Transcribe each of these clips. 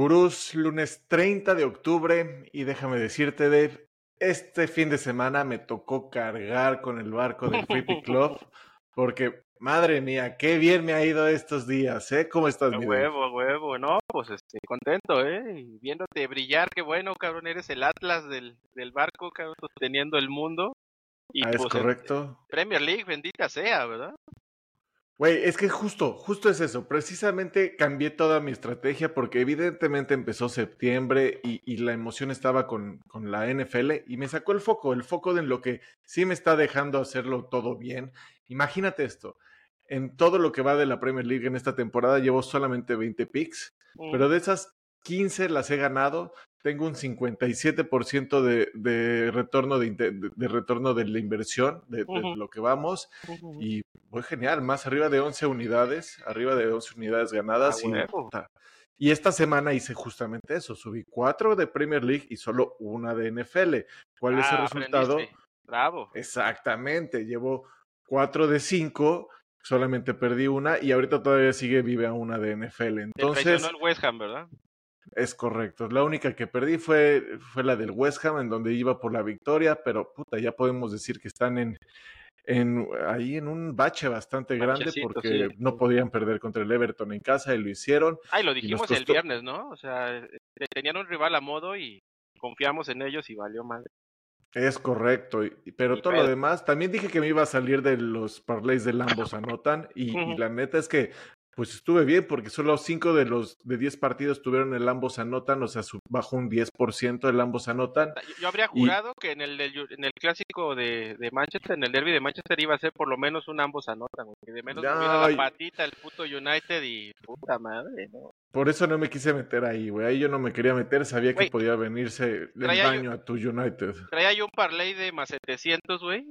Gurús, lunes 30 de octubre y déjame decirte, Dave, este fin de semana me tocó cargar con el barco del Creepy Club porque, madre mía, qué bien me ha ido estos días, ¿eh? ¿Cómo estás, mi huevo, a huevo, no, pues este, contento, ¿eh? Y viéndote brillar, qué bueno, cabrón, eres el Atlas del, del barco, cabrón, sosteniendo el mundo. Y Dave? Ah, es pues, correcto. Premier League, bendita sea, ¿verdad? Güey, es que justo, justo es eso. Precisamente cambié toda mi estrategia porque evidentemente empezó septiembre y, y la emoción estaba con, con la NFL y me sacó el foco, el foco de lo que sí me está dejando hacerlo todo bien. Imagínate esto. En todo lo que va de la Premier League en esta temporada llevo solamente 20 picks, Mm. pero de esas 15 las he ganado. Tengo un 57% de, de retorno de, de- de retorno de la inversión, de, lo que vamos. Y voy genial, más arriba de 11 unidades, arriba de 11 unidades ganadas. Ah, y, y esta semana hice justamente eso, subí cuatro de Premier League y solo una de NFL. ¿Cuál es el Ah, resultado? aprendiste. Bravo. Exactamente, llevo cuatro de cinco, solamente perdí una y ahorita todavía sigue vive a una de NFL. Te Entonces, traicionó el West Ham, ¿verdad? Es correcto. La única que perdí fue, fue la del West Ham, en donde iba por la victoria, pero puta, ya podemos decir que están en, en ahí en un bache bastante grande porque sí. no podían perder contra el Everton en casa y lo hicieron. Ay, lo nos dijimos el costó- viernes, ¿no? O sea, eh, tenían un rival a modo y confiamos en ellos y valió madre. Es correcto, y- pero todo lo demás, también dije que me iba a salir de los parlays del ambos anotan y, y la neta es que pues estuve bien porque solo cinco de los de 10 partidos tuvieron el ambos anotan, o sea, su- bajó un 10% el ambos anotan. Yo- Yo habría Y- jurado que en el, en el clásico de, de Manchester, en el derby de Manchester, iba a ser por lo menos un ambos anotan, güey, que de menos No, la patita el puto United y puta madre, ¿no? Por eso no me quise meter ahí, güey. Ahí yo no me quería meter, sabía que podía venirse el daño a tu United. Traía yo un parlay de más 700, güey.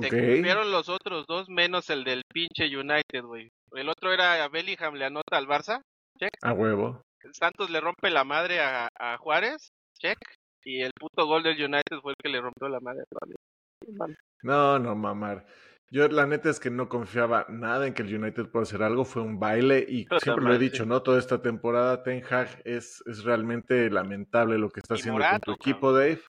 Se cumplieron los otros dos menos el del pinche United, güey. El otro era a Bellingham le anota al Barça, check. A huevo. Santos le rompe la madre a, a Juárez, check. Y el puto gol del United fue el que le rompió la madre a. No, no, mamar. Yo la neta es que no confiaba nada en que el United pueda hacer algo, fue un baile y siempre lo he dicho, sí. ¿no? Toda esta temporada Ten Hag es, es realmente lamentable lo que está Y haciendo Morato, con tu equipo, Dave.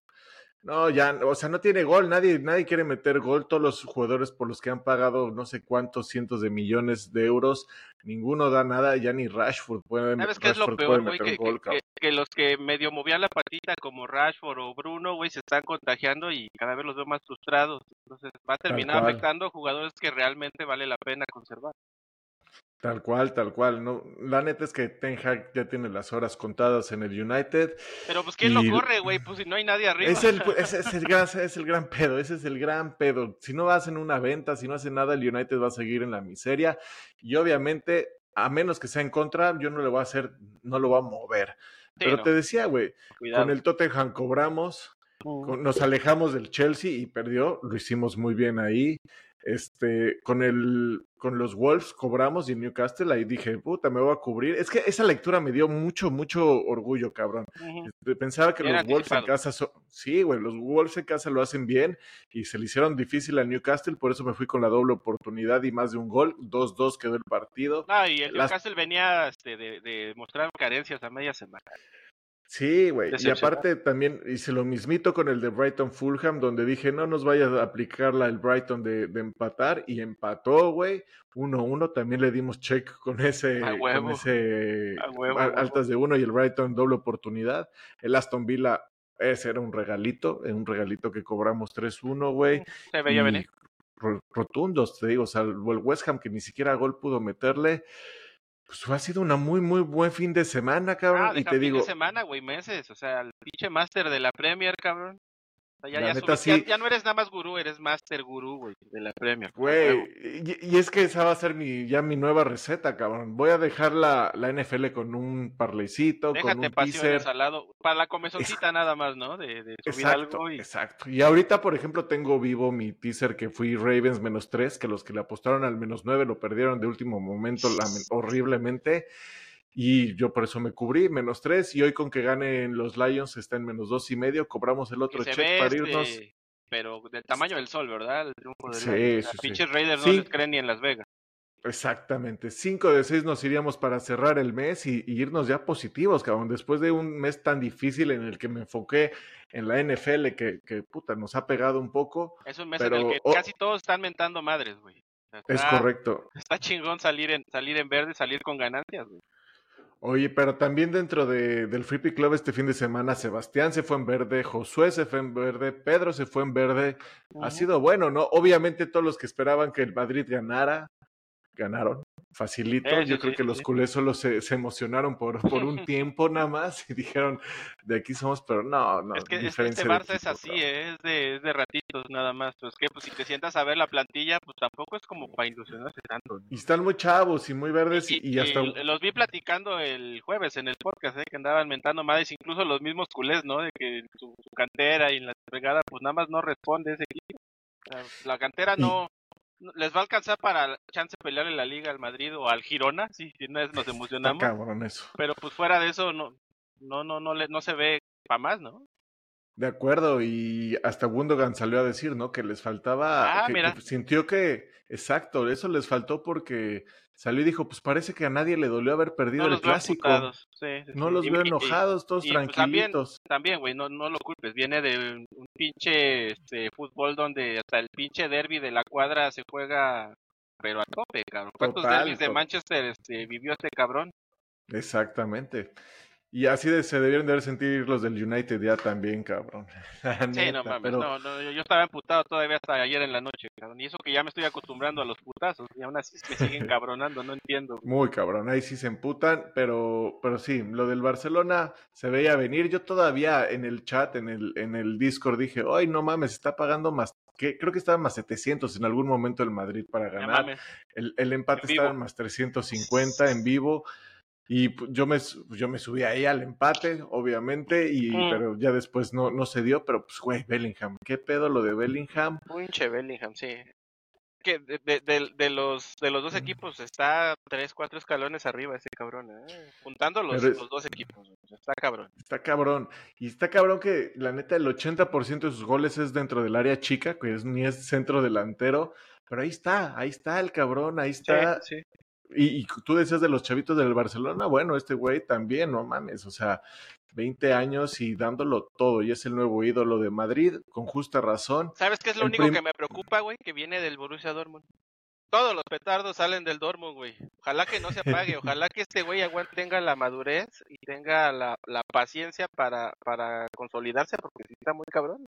No, ya, o sea, no tiene gol, nadie, nadie quiere meter gol, todos los jugadores por los que han pagado no sé cuántos cientos de millones de euros, ninguno da nada, ya ni Rashford puede, ¿Sabes qué es lo peor, güey? meter Que, gol, que- cabrón. que- que los que medio movían la patita como Rashford o Bruno, güey, se están contagiando y cada vez los veo más frustrados. Entonces va a terminar afectando a jugadores que realmente vale la pena conservar. Tal cual, tal cual. No, la neta es que Ten Hag ya tiene las horas contadas en el United. Pero pues ¿quién Y- lo corre, güey? Pues si no hay nadie arriba. Es el, ese es el gran, es el gran pedo, ese es el gran pedo. Si no hacen una venta, si no hacen nada, el United va a seguir en la miseria. Y obviamente, a menos que sea en contra, yo no le voy a hacer, no lo voy a mover. Sí, Pero no, te decía, güey, con el Tottenham cobramos, con- nos alejamos del Chelsea y perdió, lo hicimos muy bien ahí. Este, con el, con los Wolves cobramos y en Newcastle ahí dije, puta, me voy a cubrir. Es que esa lectura me dio mucho, mucho orgullo, cabrón. Este, Pensaba que Era los Wolves en casa, so- sí, güey, los Wolves en casa lo hacen bien y se le hicieron difícil a Newcastle, por eso me fui con la doble oportunidad y más de un gol, 2-2 quedó el partido. No, y el Las- Newcastle venía este, de, de mostrar carencias a media semana. Sí, güey, y aparte también hice lo mismito con el de Brighton Fulham, donde dije, no nos vaya a aplicar la el Brighton de, de empatar y empató, güey, 1-1, también le dimos check con ese, A con huevo. ese A huevo, huevo. altas de uno y el Brighton doble oportunidad. El Aston Villa, ese era un regalito, eh, un regalito que cobramos 3-1, güey. Se veía venir. ro- rotundos, te digo, salvo el West Ham que ni siquiera gol pudo meterle. Pues ha sido una muy, muy buen fin de semana, cabrón. Ah, y te fin digo, de semana, güey, meses. O sea, el pinche máster de la Premier, cabrón. Ya, ya, neta, sí. ya no eres nada más gurú, eres master gurú, güey, de la Premier. A güey, y, y es que esa va a ser mi, ya mi nueva receta, cabrón. Voy a dejar la, la NFL con un parleycito, con un teaser. al lado. Para la comezoncita nada más, ¿no? De, de subir Exacto, algo y... exacto. Y ahorita, por ejemplo, tengo vivo mi teaser que fui Ravens menos 3, que los que le apostaron al menos 9 lo perdieron de último momento horriblemente. Y yo por eso me cubrí, menos 3. Y hoy con que ganen los Lions está en menos dos y medio. Cobramos el otro check para este, irnos. pero del tamaño del sol, ¿verdad? El triunfo del Sí, Lions. sí, sí. Pinches Raiders Sí. no les creen ni en Las Vegas. Exactamente. Cinco de seis nos iríamos para cerrar el mes y, irnos ya positivos, cabrón. Después de un mes tan difícil en el que me enfoqué en la NFL, que, que puta, nos ha pegado un poco. Es un mes pero, en el que oh, casi todos están mentando madres, güey. es correcto. Está chingón salir en, salir en verde, salir con ganancias, güey. Oye, pero también dentro de, del Free Club este fin de semana, Sebastián se fue en verde, Josué se fue en verde, Pedro se fue en verde. Ha sido bueno, ¿no? Obviamente todos los que esperaban que el Madrid ganara, ganaron facilito. Eh, Yo sí, creo sí, que sí, los culés solo se, se emocionaron por, por un tiempo nada más y dijeron, de aquí somos, pero no, no. es que es que este Barça es así. ¿eh? es, de, es de ratitos nada más. Pues que pues, si te sientas a ver la plantilla, pues tampoco es como para ilusionarse tanto. Y están muy chavos y muy verdes y, Y, y hasta... y los vi platicando el jueves en el podcast, ¿eh? que andaban mentando madres, incluso los mismos culés, ¿no? De que su, su cantera y en la fregada, pues nada más no responde ese equipo. La cantera no- les va a alcanzar para chance pelear en la liga al Madrid o al Girona, sí, si una vez nos emocionamos, cabrón eso. pero pues fuera de eso no, no, no, no, le, no se ve para más, ¿no? De acuerdo, y hasta Gundogan salió a decir, ¿no? Que les faltaba, Ah, que, mira. que sintió que, exacto, eso les faltó porque salió y dijo, pues parece que a nadie le dolió haber perdido No el clásico. emputados, sí, sí, No sí. los Y- veo enojados, todos y, pues, también- tranquilitos. También, güey, no, no lo culpes. Viene de un, pinche este, fútbol donde hasta el pinche derby de la cuadra se juega, pero a tope, cabrón. ¿Cuántos Total, derbis de Manchester este, vivió este cabrón? Exactamente. Y así de, se debieron de haber sentir los del United ya también, cabrón. La Sí, neta, no mames. pero No, no, yo, estaba emputado todavía hasta ayer en la noche, cabrón. Y eso que ya me estoy acostumbrando a los putazos. Y aún así me siguen cabronando, no entiendo. muy cabrón, ahí sí se emputan, pero, pero sí, lo del Barcelona se veía venir. Yo todavía en el chat, en el, en el Discord dije, ay, no mames, está pagando más, que creo que estaba más 700 en algún momento el Madrid para ganar. El, el empate En estaba en más 350 en vivo. Y pu- yo me, yo me subí ahí al empate, obviamente, y, Mm. pero ya después no, no se dio. Pero pues, güey, Bellingham, ¿qué pedo lo de Bellingham? Pinche Bellingham, sí. Que de, de, de- de los de los dos equipos está tres, cuatro escalones arriba ese cabrón, ¿eh? Juntando los, es- los dos equipos, está cabrón. Está cabrón. Y está cabrón que la neta el 80% de sus goles es dentro del área chica, que es, ni es centro delantero. Pero ahí está, ahí está el cabrón, ahí está. sí. Y, y tú decías de los chavitos del Barcelona, bueno, este güey también, no mames, o sea, 20 años y dándolo todo, y es el nuevo ídolo de Madrid, con justa razón. ¿Sabes qué es lo El único que me preocupa, güey? Que viene del Borussia Dortmund. Todos los petardos salen del Dortmund, güey. Ojalá que no se apague, ojalá que este güey tenga la madurez y tenga la, la paciencia para, para consolidarse, porque está muy cabrón.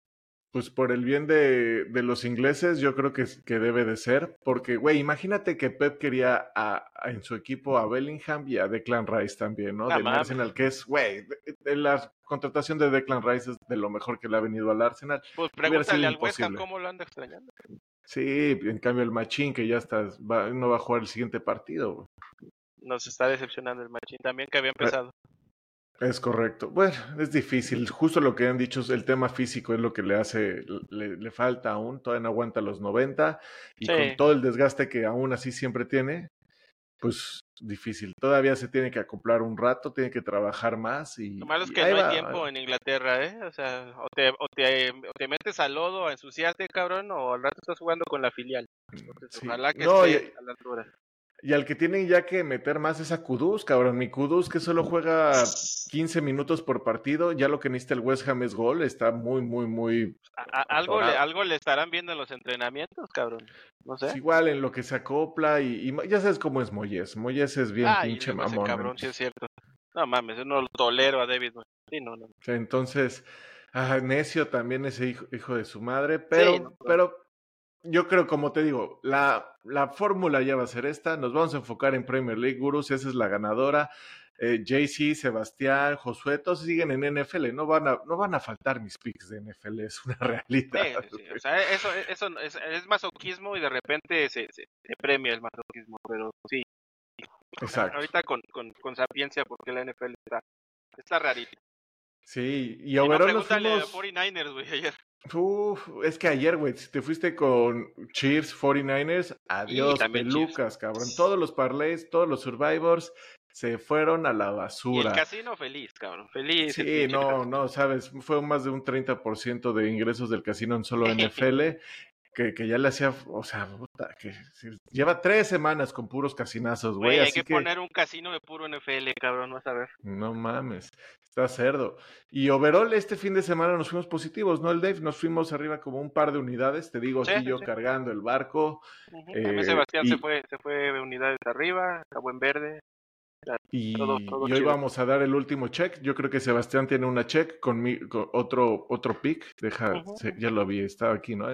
Pues por el bien de, de los ingleses, yo creo que, que debe de ser, porque, güey, imagínate que Pep quería a, a- en su equipo a Bellingham y a Declan Rice también, ¿no? No Del. Arsenal, que es, güey, la contratación de Declan Rice es de lo mejor que le ha venido al Arsenal. Pues pregúntale al West Ham cómo lo anda extrañando. Sí, en cambio el Machín, que ya está, va- no va a jugar el siguiente partido, güey. Nos está decepcionando el machín también que había empezado. Es correcto. Bueno, es difícil. Justo lo que han dicho, el tema físico es lo que le hace, le, le falta aún, todavía no aguanta los 90 y Sí. con todo el desgaste que aún así siempre tiene, pues difícil. Todavía se tiene que acoplar un rato, tiene que trabajar más y... Lo malo es que no hay va, tiempo en Inglaterra, ¿eh? O sea, o te, o te, o te metes al lodo a ensuciarte, cabrón, o al rato estás jugando con la filial. Entonces, Sí. ojalá que No, esté y- a la altura. Y al que tienen ya que meter más es a Kudus, cabrón. Mi Kudus que solo juega 15 minutos por partido, ya lo que necesita el West Ham es gol, está muy, muy, muy... A- algo, le, algo le estarán viendo en los entrenamientos, cabrón. No sé. es igual en lo que se acopla y, y ya sabes cómo es Moyes. Moyes es bien Ay, pinche ese mamón. cabrón, sí es cierto. No mames, yo no lo tolero a David. Moyes. Sí, no, no. O sea, Entonces, ah, necio también ese hijo, hijo de su madre, pero, no, pero yo creo, como te digo, la, la fórmula ya va a ser esta. Nos vamos a enfocar en Premier League, Gurus, esa es la ganadora. Eh, JC, Sebastián, Josué, todos siguen en NFL, no van a, no van a faltar mis picks de NFL, es una realidad. Sí, sí, sí. O sea, eso, eso es, es masoquismo y de repente se, se, se premia el masoquismo, pero sí. Exacto. Ahorita con, con, con sapiencia, porque la NFL está, está rarita. Sí, y Si no, overall nos pregúntale a fuimos... 49ers, güey, ayer. Uf, es que ayer, güey, si te fuiste con Cheers 49ers, adiós, pelucas, cabrón. Todos los parlays, todos los survivors se fueron a la Y el basura. casino feliz, cabrón. Feliz. el Sí, no, no, sabes, fue más de un 30% de ingresos del casino en solo NFL. Que, que ya le hacía, o sea, puta, que lleva tres semanas con puros casinazos, güey. Hay así que, poner un casino de puro NFL, cabrón, vas a ver. No mames, está cerdo. Y overall, este fin de semana nos fuimos positivos, ¿no? El Dave, nos fuimos arriba como un par de unidades, te digo, Sí, aquí sí, yo sí. cargando el barco. También Eh, Sebastián y- se fue, se fue de unidades arriba, acabó en verde. Y, Todo- todo y hoy vamos a dar el último check. Yo creo que Sebastián tiene una check con, mi, con otro, otro pick. Deja, se- ya lo vi, estaba aquí, ¿no?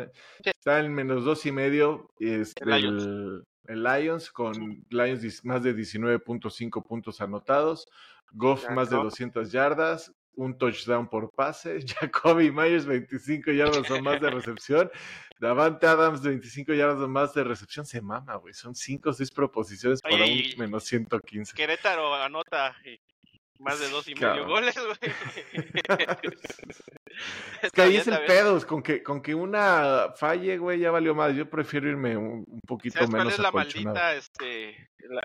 Sí. Está en menos dos y medio. Es El Lions. el Lions con Lions más de 19.5 puntos anotados. Goff Ya, más de Goff. 200 yardas. Un touchdown por pase. Jacoby Myers 25 yardas o más de recepción. Davante Adams 25 yardas más de recepción. Se mama, güey. Son 5 o 6 proposiciones para Oye, un y- menos 115. Querétaro anota eh, más de dos y medio goles, güey. Es que ahí es el pedo, es con que, con que una falle, güey, ya valió más. Yo prefiero irme un, un poquito ¿Sabes cuál menos es la maldita, este, la,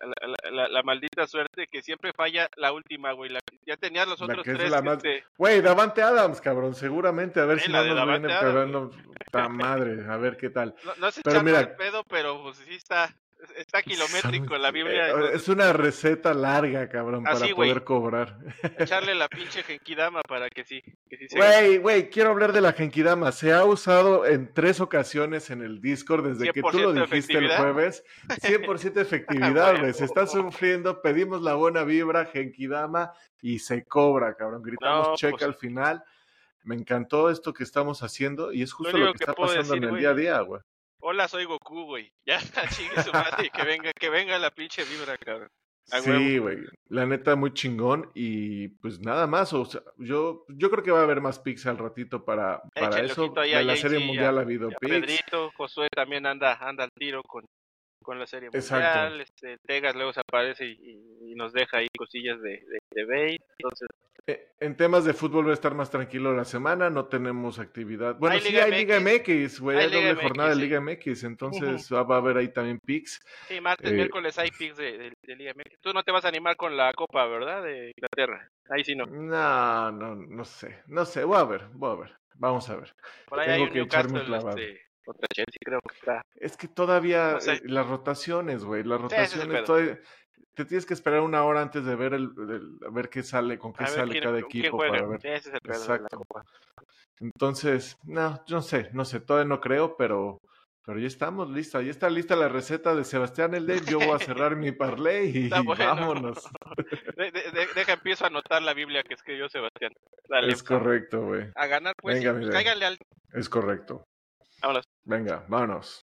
la- la- maldita suerte que siempre falla la última, güey? La, ya tenías los otros tres. más- este, Güey, Davante Adams, cabrón, seguramente, a ver si no nos viene madre, a ver qué tal. no, no es Pero mira- de pedo, pero pues sí está, está kilométrico Son- la Biblia. eh, entonces, es una receta larga, cabrón, Así, para güey. poder cobrar. echarle la pinche genkidama para que sí, que sí se Güey, güey, quiero hablar de la Genkidama. Se ha usado en tres ocasiones en el Discord desde que tú lo 100% dijiste el jueves. 100% efectividad, güey. Se está sufriendo. Pedimos la buena vibra, Genkidama, y se cobra, cabrón. Gritamos No, check pues- al final. Me encantó esto que estamos haciendo y es justo lo, que que está pasando decir, en el güey, día a día, güey. Hola, soy Goku, güey. Ya, chingue su madre que venga, que venga la pinche vibra, cabrón. A Sí, güey. La neta, muy chingón. Y pues nada más. O sea, yo, yo creo que va a haber más pics al ratito para, para eso. ojito ahí De la Serie Mundial ha habido Ya pics. Pedrito, Josué también anda, anda al tiro con, con la serie mundial. Este, Tegas luego se aparece y, y- y nos deja ahí cosillas de, de, de. Entonces, Eh, En temas de fútbol va a estar más tranquilo la semana, no tenemos actividad. Bueno, Hay sí Liga hay Liga MX, güey, hay hay doble MX, jornada de sí. Liga MX, entonces va, va a haber ahí también picks. sí, martes, Eh, miércoles hay picks de, de, de Liga MX. Tú no te vas a animar con la Copa, ¿verdad? De Inglaterra. Ahí sí no. No, no, no sé, no sé, voy a ver, voy a ver, vamos a ver. Por ahí Tengo hay un que echarme un clavado. este, contra Chelsea, creo que está. Es que todavía No sé. eh, las rotaciones, güey, las rotaciones, pedo. todavía- te tienes que esperar una hora antes de ver el, el- a ver qué sale, con qué A sale quién, cada equipo para ver. Sí, ese es el pedo de Exacto. Entonces, no, yo no sé, no sé, todavía no creo, pero, pero ya estamos listos, ya está lista la receta de Sebastián El Dave, yo voy a cerrar mi parlay y bueno. vámonos. De- de- de- deja, empiezo a anotar la Biblia que escribió Sebastián. Dale, Es correcto, güey, a ganar pues, Venga, pues, mire. cáiganle al... es correcto. Vámonos. Venga, vámonos.